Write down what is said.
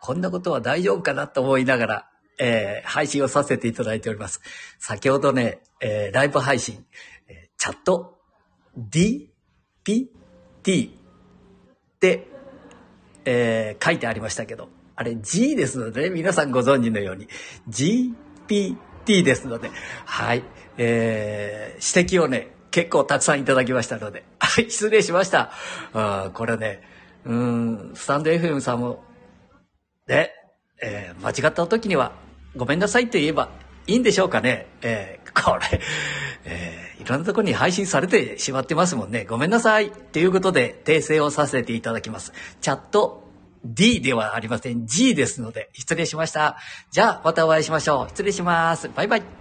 こんなことは大丈夫かなと思いながら、えー配信をさせていただいております。先ほどね、えーライブ配信、えーチャット DPT って、えー書いてありましたけど、あれ G ですのでね、皆さんご存知のように、GPT ですので、はい、えー指摘をね、結構たくさんいただきましたので、はい、失礼しました。あーこれね、うん、スタンド FM さんも、で、えー間違った時には、ごめんなさいと言えばいいんでしょうかね。えーこれ、えーいろんなところに配信されてしまってますもんね。ごめんなさい。ということで、訂正をさせていただきます。チャット D ではありません。G ですので、失礼しました。じゃあ、またお会いしましょう。失礼します。バイバイ。